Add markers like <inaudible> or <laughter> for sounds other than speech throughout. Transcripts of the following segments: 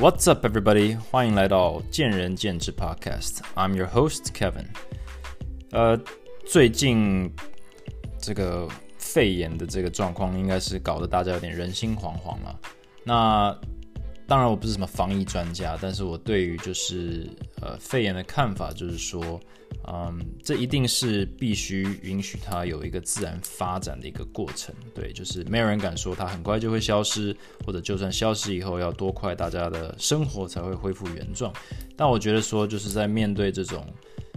What's up, everybody？欢迎来到见仁见智 Podcast。I'm your host Kevin。呃，最近这个肺炎的这个状况，应该是搞得大家有点人心惶惶了。那当然，我不是什么防疫专家，但是我对于就是呃肺炎的看法，就是说。嗯，这一定是必须允许它有一个自然发展的一个过程。对，就是没有人敢说它很快就会消失，或者就算消失以后要多快，大家的生活才会恢复原状。但我觉得说，就是在面对这种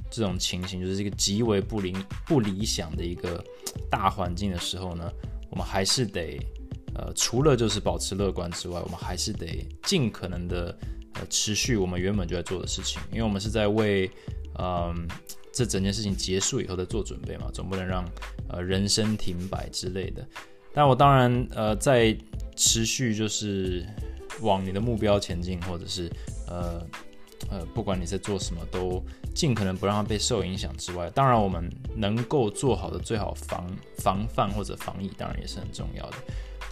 这种情形，就是一个极为不理不理想的一个大环境的时候呢，我们还是得呃，除了就是保持乐观之外，我们还是得尽可能的呃持续我们原本就在做的事情，因为我们是在为嗯。这整件事情结束以后再做准备嘛，总不能让呃人生停摆之类的。但我当然呃在持续就是往你的目标前进，或者是呃呃不管你在做什么，都尽可能不让它被受影响之外，当然我们能够做好的最好防防范或者防疫，当然也是很重要的。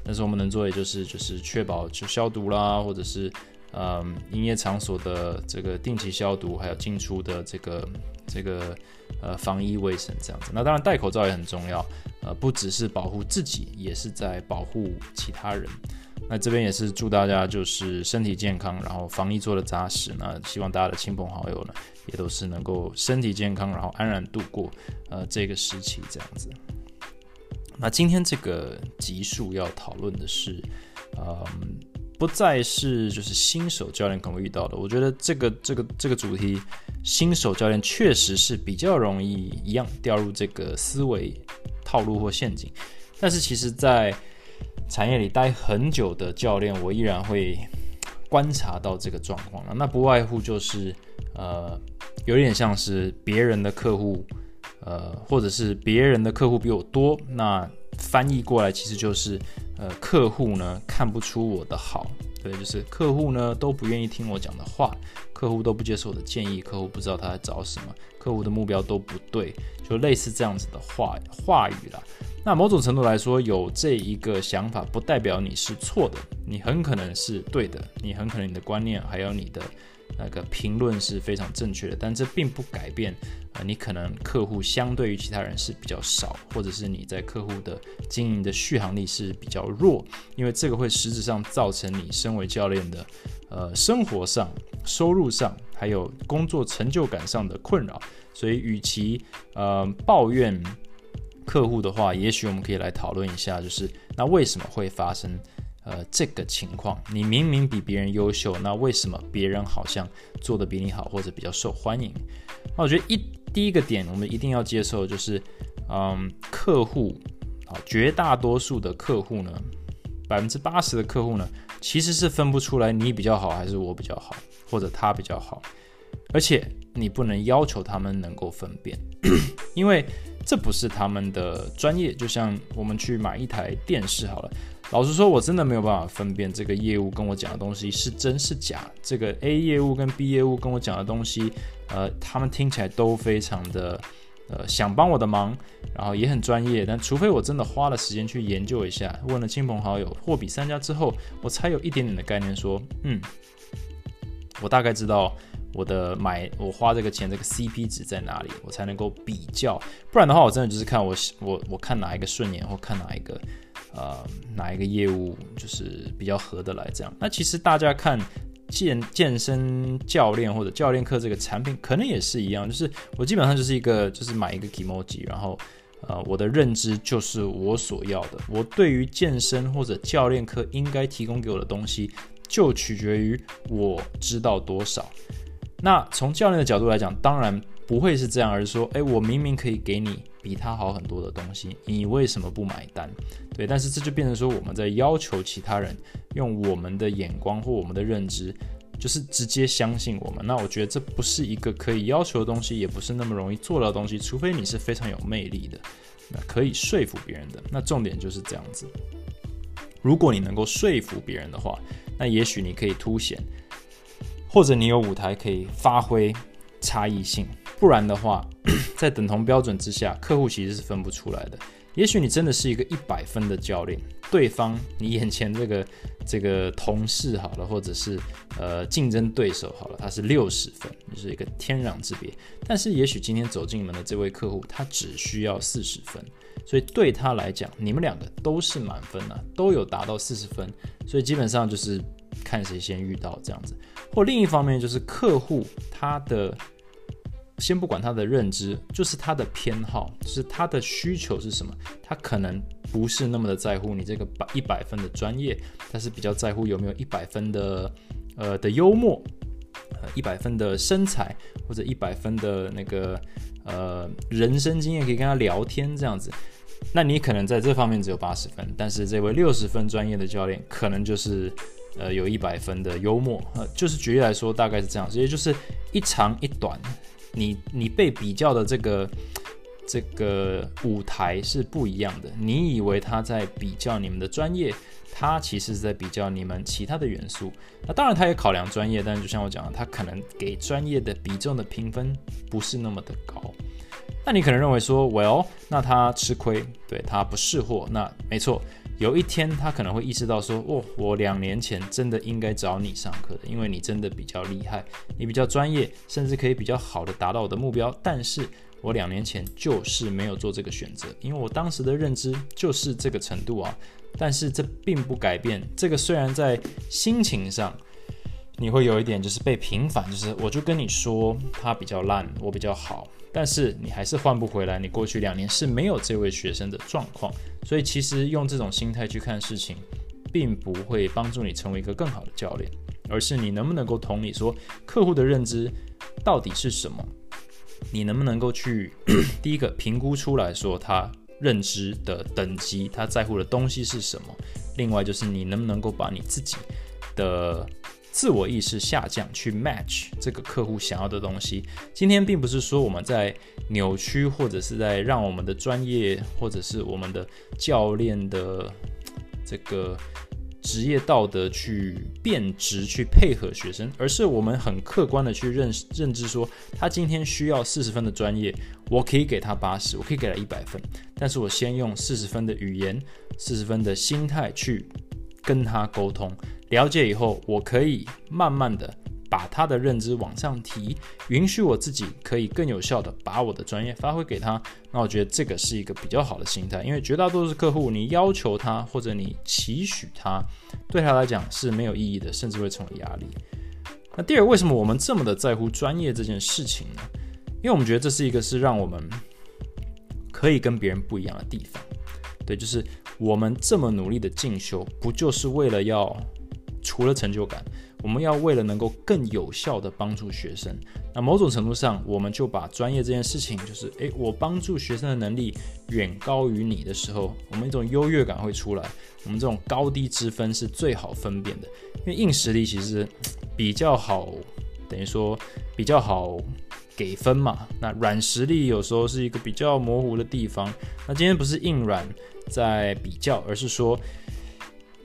但是我们能做的就是就是确保就消毒啦，或者是嗯营业场所的这个定期消毒，还有进出的这个。这个呃防疫卫生这样子，那当然戴口罩也很重要，呃不只是保护自己，也是在保护其他人。那这边也是祝大家就是身体健康，然后防疫做的扎实。那希望大家的亲朋好友呢，也都是能够身体健康，然后安然度过呃这个时期这样子。那今天这个集数要讨论的是，呃。不再是就是新手教练可能会遇到的，我觉得这个这个这个主题，新手教练确实是比较容易一样掉入这个思维套路或陷阱。但是其实，在产业里待很久的教练，我依然会观察到这个状况了。那不外乎就是呃，有点像是别人的客户，呃，或者是别人的客户比我多，那翻译过来其实就是。呃，客户呢看不出我的好，对，就是客户呢都不愿意听我讲的话，客户都不接受我的建议，客户不知道他在找什么，客户的目标都不对，就类似这样子的话话语啦。那某种程度来说，有这一个想法不代表你是错的，你很可能是对的，你很可能你的观念还有你的。那个评论是非常正确的，但这并不改变，呃，你可能客户相对于其他人是比较少，或者是你在客户的经营的续航力是比较弱，因为这个会实质上造成你身为教练的，呃，生活上、收入上，还有工作成就感上的困扰。所以，与其呃抱怨客户的话，也许我们可以来讨论一下，就是那为什么会发生？呃，这个情况，你明明比别人优秀，那为什么别人好像做的比你好，或者比较受欢迎？那我觉得一第一个点，我们一定要接受，就是，嗯，客户啊，绝大多数的客户呢，百分之八十的客户呢，其实是分不出来你比较好还是我比较好，或者他比较好，而且你不能要求他们能够分辨，因为这不是他们的专业。就像我们去买一台电视好了。老实说，我真的没有办法分辨这个业务跟我讲的东西是真是假。这个 A 业务跟 B 业务跟我讲的东西，呃，他们听起来都非常的，呃，想帮我的忙，然后也很专业。但除非我真的花了时间去研究一下，问了亲朋好友，货比三家之后，我才有一点点的概念，说，嗯，我大概知道我的买我花这个钱这个 CP 值在哪里，我才能够比较。不然的话，我真的就是看我我我看哪一个顺眼，或看哪一个。呃，哪一个业务就是比较合得来？这样，那其实大家看健健身教练或者教练课这个产品，可能也是一样。就是我基本上就是一个，就是买一个 emoji，然后呃，我的认知就是我所要的。我对于健身或者教练课应该提供给我的东西，就取决于我知道多少。那从教练的角度来讲，当然不会是这样，而是说，哎，我明明可以给你。比他好很多的东西，你为什么不买单？对，但是这就变成说我们在要求其他人用我们的眼光或我们的认知，就是直接相信我们。那我觉得这不是一个可以要求的东西，也不是那么容易做到的东西。除非你是非常有魅力的，那可以说服别人的。那重点就是这样子。如果你能够说服别人的话，那也许你可以凸显，或者你有舞台可以发挥差异性。不然的话，<clears throat> 在等同标准之下，客户其实是分不出来的。也许你真的是一个一百分的教练，对方你眼前这个这个同事好了，或者是呃竞争对手好了，他是六十分，就是一个天壤之别。但是也许今天走进门的这位客户，他只需要四十分，所以对他来讲，你们两个都是满分啊，都有达到四十分，所以基本上就是看谁先遇到这样子。或另一方面就是客户他的。先不管他的认知，就是他的偏好，就是他的需求是什么。他可能不是那么的在乎你这个百一百分的专业，他是比较在乎有没有一百分的呃的幽默，呃一百分的身材，或者一百分的那个呃人生经验可以跟他聊天这样子。那你可能在这方面只有八十分，但是这位六十分专业的教练可能就是呃有一百分的幽默。呃，就是举例来说，大概是这样，直接就是一长一短。你你被比较的这个这个舞台是不一样的。你以为他在比较你们的专业，他其实是在比较你们其他的元素。那当然，他也考量专业，但是就像我讲的，他可能给专业的比重的评分不是那么的高。那你可能认为说，Well，那他吃亏，对他不识货。那没错。有一天，他可能会意识到说：“哦，我两年前真的应该找你上课的，因为你真的比较厉害，你比较专业，甚至可以比较好的达到我的目标。但是我两年前就是没有做这个选择，因为我当时的认知就是这个程度啊。但是这并不改变，这个虽然在心情上你会有一点就是被平反，就是我就跟你说他比较烂，我比较好。”但是你还是换不回来，你过去两年是没有这位学生的状况，所以其实用这种心态去看事情，并不会帮助你成为一个更好的教练，而是你能不能够同理说客户的认知到底是什么，你能不能够去第一个评估出来说他认知的等级，他在乎的东西是什么，另外就是你能不能够把你自己的。自我意识下降，去 match 这个客户想要的东西。今天并不是说我们在扭曲，或者是在让我们的专业，或者是我们的教练的这个职业道德去变质，去配合学生，而是我们很客观的去认认知说，他今天需要四十分的专业，我可以给他八十，我可以给他一百分，但是我先用四十分的语言，四十分的心态去跟他沟通。了解以后，我可以慢慢的把他的认知往上提，允许我自己可以更有效的把我的专业发挥给他。那我觉得这个是一个比较好的心态，因为绝大多数客户，你要求他或者你期许他，对他来讲是没有意义的，甚至会成为压力。那第二，为什么我们这么的在乎专业这件事情呢？因为我们觉得这是一个是让我们可以跟别人不一样的地方。对，就是我们这么努力的进修，不就是为了要？除了成就感，我们要为了能够更有效的帮助学生，那某种程度上，我们就把专业这件事情，就是诶，我帮助学生的能力远高于你的时候，我们一种优越感会出来。我们这种高低之分是最好分辨的，因为硬实力其实比较好，等于说比较好给分嘛。那软实力有时候是一个比较模糊的地方。那今天不是硬软在比较，而是说。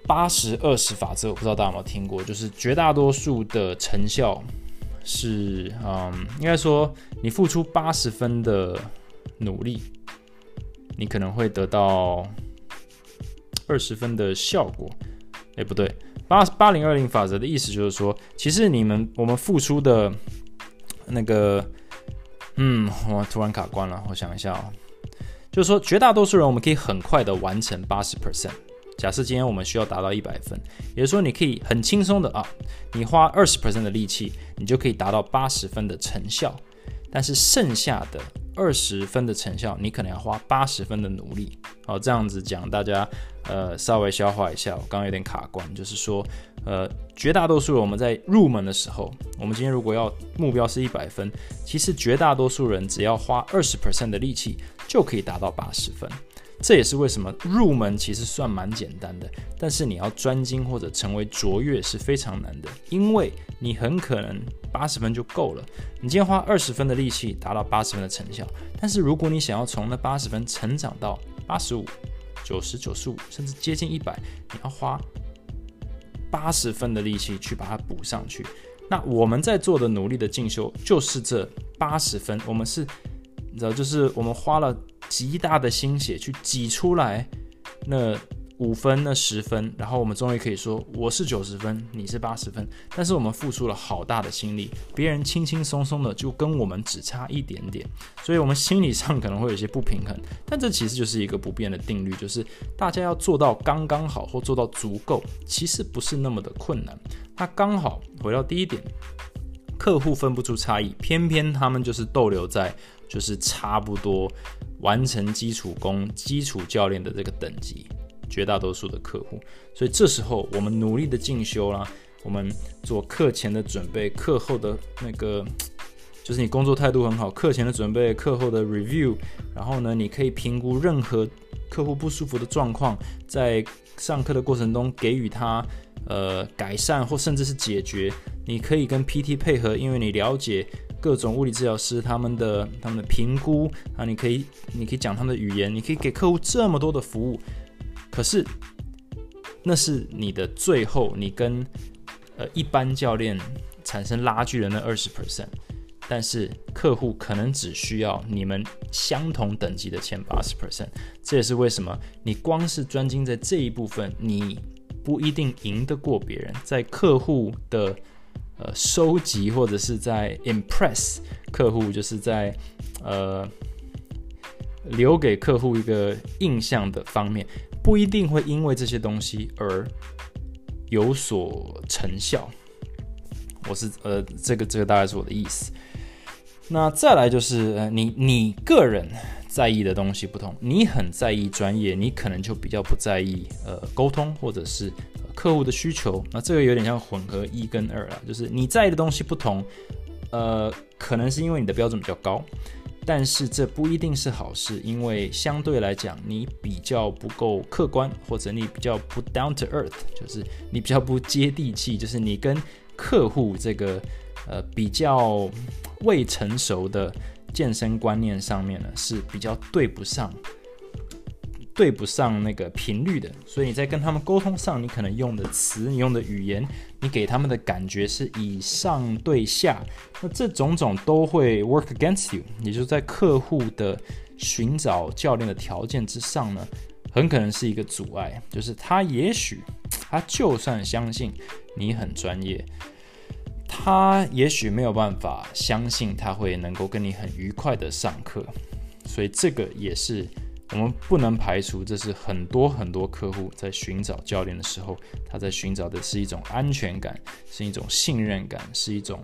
八十二十法则，我不知道大家有没有听过，就是绝大多数的成效是，嗯，应该说你付出八十分的努力，你可能会得到二十分的效果。哎，不对，八八零二零法则的意思就是说，其实你们我们付出的那个，嗯，我突然卡关了，我想一下啊，就是说绝大多数人我们可以很快的完成八十 percent。假设今天我们需要达到一百分，也就是说，你可以很轻松的啊，你花二十 percent 的力气，你就可以达到八十分的成效。但是剩下的二十分的成效，你可能要花八十分的努力。好，这样子讲，大家呃稍微消化一下。我刚刚有点卡关，就是说，呃，绝大多数人我们在入门的时候，我们今天如果要目标是一百分，其实绝大多数人只要花二十 percent 的力气就可以达到八十分。这也是为什么入门其实算蛮简单的，但是你要专精或者成为卓越是非常难的，因为你很可能八十分就够了。你今天花二十分的力气达到八十分的成效，但是如果你想要从那八十分成长到八十五、九十九十五，甚至接近一百，你要花八十分的力气去把它补上去。那我们在做的努力的进修就是这八十分，我们是，你知道，就是我们花了。极大的心血去挤出来那。五分那十分，然后我们终于可以说我是九十分，你是八十分。但是我们付出了好大的心力，别人轻轻松松的就跟我们只差一点点，所以我们心理上可能会有些不平衡。但这其实就是一个不变的定律，就是大家要做到刚刚好或做到足够，其实不是那么的困难。那刚好回到第一点，客户分不出差异，偏偏他们就是逗留在就是差不多完成基础功、基础教练的这个等级。绝大多数的客户，所以这时候我们努力的进修啦，我们做课前的准备，课后的那个就是你工作态度很好，课前的准备，课后的 review，然后呢，你可以评估任何客户不舒服的状况，在上课的过程中给予他呃改善或甚至是解决。你可以跟 PT 配合，因为你了解各种物理治疗师他们的他们的评估啊，你可以你可以讲他们的语言，你可以给客户这么多的服务。可是，那是你的最后，你跟呃一般教练产生拉锯的那二十 percent，但是客户可能只需要你们相同等级的前八十 percent。这也是为什么你光是专精在这一部分，你不一定赢得过别人。在客户的呃收集或者是在 impress 客户，就是在呃留给客户一个印象的方面。不一定会因为这些东西而有所成效。我是呃，这个这个大概是我的意思。那再来就是呃，你你个人在意的东西不同，你很在意专业，你可能就比较不在意呃沟通或者是客户的需求。那这个有点像混合一跟二了，就是你在意的东西不同，呃，可能是因为你的标准比较高。但是这不一定是好事，因为相对来讲，你比较不够客观，或者你比较不 down to earth，就是你比较不接地气，就是你跟客户这个呃比较未成熟的健身观念上面呢是比较对不上。对不上那个频率的，所以你在跟他们沟通上，你可能用的词、你用的语言，你给他们的感觉是以上对下，那这种种都会 work against you。也就是在客户的寻找教练的条件之上呢，很可能是一个阻碍。就是他也许他就算相信你很专业，他也许没有办法相信他会能够跟你很愉快的上课，所以这个也是。我们不能排除，这是很多很多客户在寻找教练的时候，他在寻找的是一种安全感，是一种信任感，是一种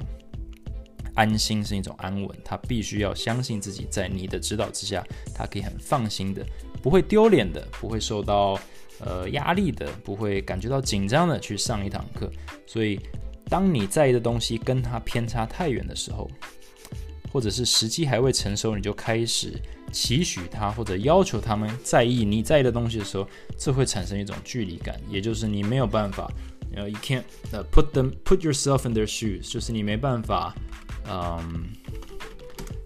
安心，是一种安稳。他必须要相信自己，在你的指导之下，他可以很放心的，不会丢脸的，不会受到呃压力的，不会感觉到紧张的去上一堂课。所以，当你在意的东西跟他偏差太远的时候，或者是时机还未成熟，你就开始。期许他或者要求他们在意你在意的东西的时候，这会产生一种距离感，也就是你没有办法，呃，you can't put them put yourself in their shoes，就是你没办法，嗯，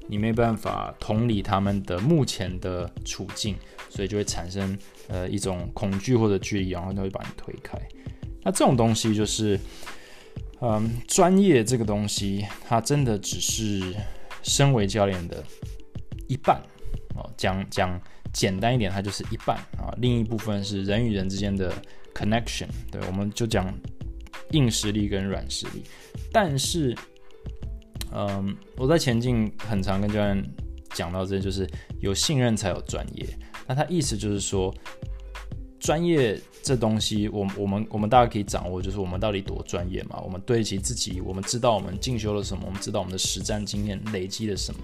你没办法同理他们的目前的处境，所以就会产生呃一种恐惧或者距离，然后就会把你推开。那这种东西就是，嗯，专业这个东西，它真的只是身为教练的一半。哦，讲讲简单一点，它就是一半啊，另一部分是人与人之间的 connection。对，我们就讲硬实力跟软实力。但是，嗯，我在前进很常跟教练讲到这，就是有信任才有专业。那他意思就是说，专业这东西，我我们我们大家可以掌握，就是我们到底多专业嘛？我们对得起自己，我们知道我们进修了什么，我们知道我们的实战经验累积了什么。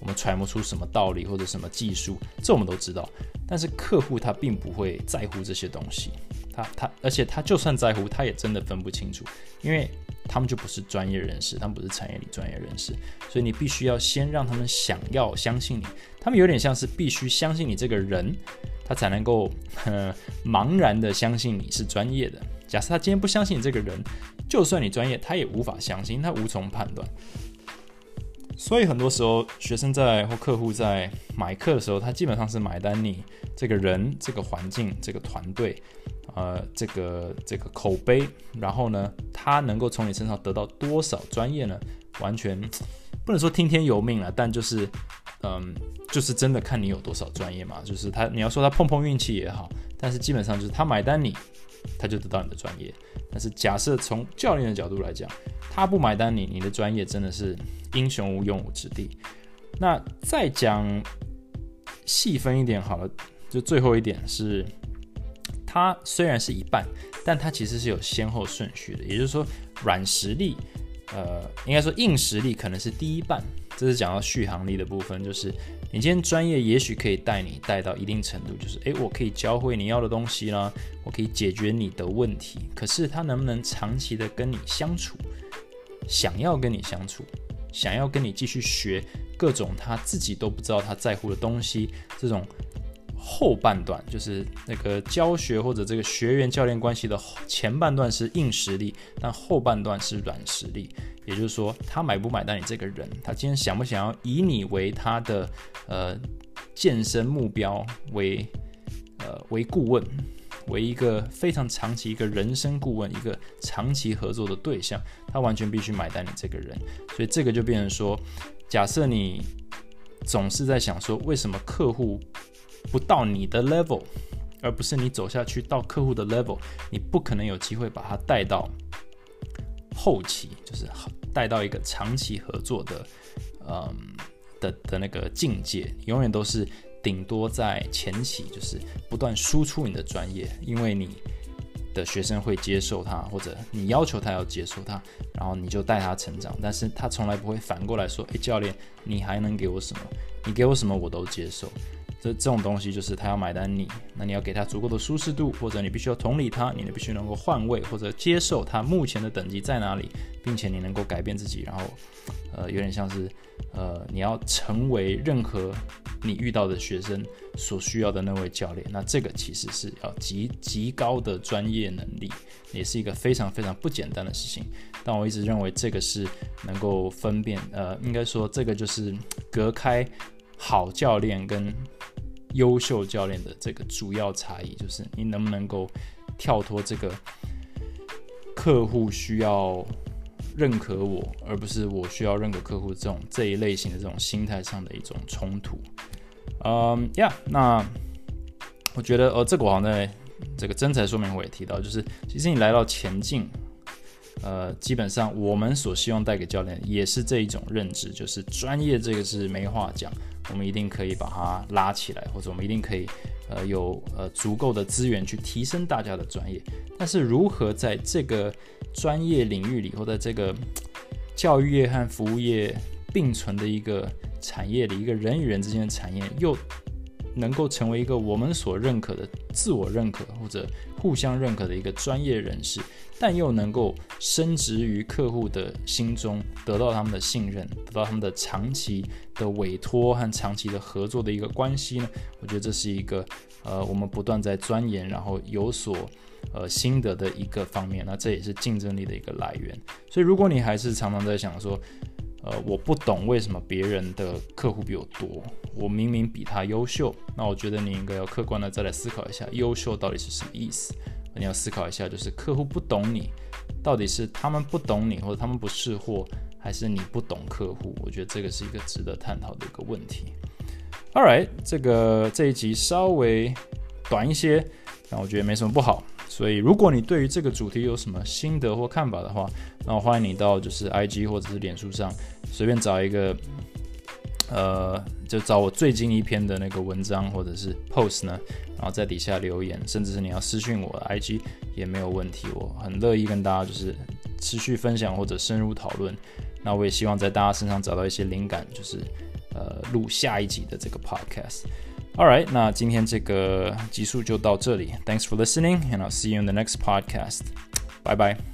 我们揣摩出什么道理或者什么技术，这我们都知道。但是客户他并不会在乎这些东西，他他，而且他就算在乎，他也真的分不清楚，因为他们就不是专业人士，他们不是产业里专业人士。所以你必须要先让他们想要相信你，他们有点像是必须相信你这个人，他才能够 <laughs> 茫然的相信你是专业的。假设他今天不相信你这个人，就算你专业，他也无法相信，他无从判断。所以很多时候，学生在或客户在买课的时候，他基本上是买单你这个人、这个环境、这个团队，呃，这个这个口碑。然后呢，他能够从你身上得到多少专业呢？完全不能说听天由命了，但就是嗯，就是真的看你有多少专业嘛。就是他，你要说他碰碰运气也好，但是基本上就是他买单你，他就得到你的专业。但是假设从教练的角度来讲，他不买单你，你的专业真的是英雄无用武之地。那再讲细分一点好了，就最后一点是，它虽然是一半，但它其实是有先后顺序的。也就是说，软实力，呃，应该说硬实力可能是第一半。这是讲到续航力的部分，就是你今天专业也许可以带你带到一定程度，就是诶，我可以教会你要的东西啦，我可以解决你的问题。可是他能不能长期的跟你相处，想要跟你相处，想要跟你继续学各种他自己都不知道他在乎的东西，这种后半段就是那个教学或者这个学员教练关系的前半段是硬实力，但后半段是软实力。也就是说，他买不买单你这个人，他今天想不想要以你为他的呃健身目标为呃为顾问，为一个非常长期一个人生顾问，一个长期合作的对象，他完全必须买单你这个人。所以这个就变成说，假设你总是在想说，为什么客户不到你的 level，而不是你走下去到客户的 level，你不可能有机会把他带到。后期就是带到一个长期合作的，嗯的的那个境界，永远都是顶多在前期，就是不断输出你的专业，因为你的学生会接受他，或者你要求他要接受他，然后你就带他成长，但是他从来不会反过来说，诶，教练，你还能给我什么？你给我什么我都接受。这这种东西就是他要买单你，那你要给他足够的舒适度，或者你必须要同理他，你必须能够换位或者接受他目前的等级在哪里，并且你能够改变自己，然后，呃，有点像是，呃，你要成为任何你遇到的学生所需要的那位教练。那这个其实是要极极高的专业能力，也是一个非常非常不简单的事情。但我一直认为这个是能够分辨，呃，应该说这个就是隔开好教练跟。优秀教练的这个主要差异就是，你能不能够跳脱这个客户需要认可我，而不是我需要认可客户这种这一类型的这种心态上的一种冲突。嗯，呀，那我觉得，呃，这个我好像在这个真才说明会也提到，就是其实你来到前进，呃，基本上我们所希望带给教练也是这一种认知，就是专业这个是没话讲。我们一定可以把它拉起来，或者我们一定可以，呃，有呃足够的资源去提升大家的专业。但是如何在这个专业领域里，或者这个教育业和服务业并存的一个产业里，一个人与人之间的产业，又能够成为一个我们所认可的自我认可或者互相认可的一个专业人士？但又能够升职于客户的心中，得到他们的信任，得到他们的长期的委托和长期的合作的一个关系呢？我觉得这是一个呃，我们不断在钻研，然后有所呃心得的一个方面。那这也是竞争力的一个来源。所以，如果你还是常常在想说，呃，我不懂为什么别人的客户比我多，我明明比他优秀，那我觉得你应该要客观的再来思考一下，优秀到底是什么意思？你要思考一下，就是客户不懂你，到底是他们不懂你，或者他们不识货，还是你不懂客户？我觉得这个是一个值得探讨的一个问题。All right，这个这一集稍微短一些，但我觉得没什么不好。所以，如果你对于这个主题有什么心得或看法的话，那我欢迎你到就是 IG 或者是脸书上随便找一个。呃，就找我最近一篇的那个文章或者是 post 呢，然后在底下留言，甚至是你要私信我 IG 也没有问题，我很乐意跟大家就是持续分享或者深入讨论。那我也希望在大家身上找到一些灵感，就是呃录下一集的这个 podcast。All right，那今天这个集数就到这里，Thanks for listening，and I'll see you in the next podcast。拜拜。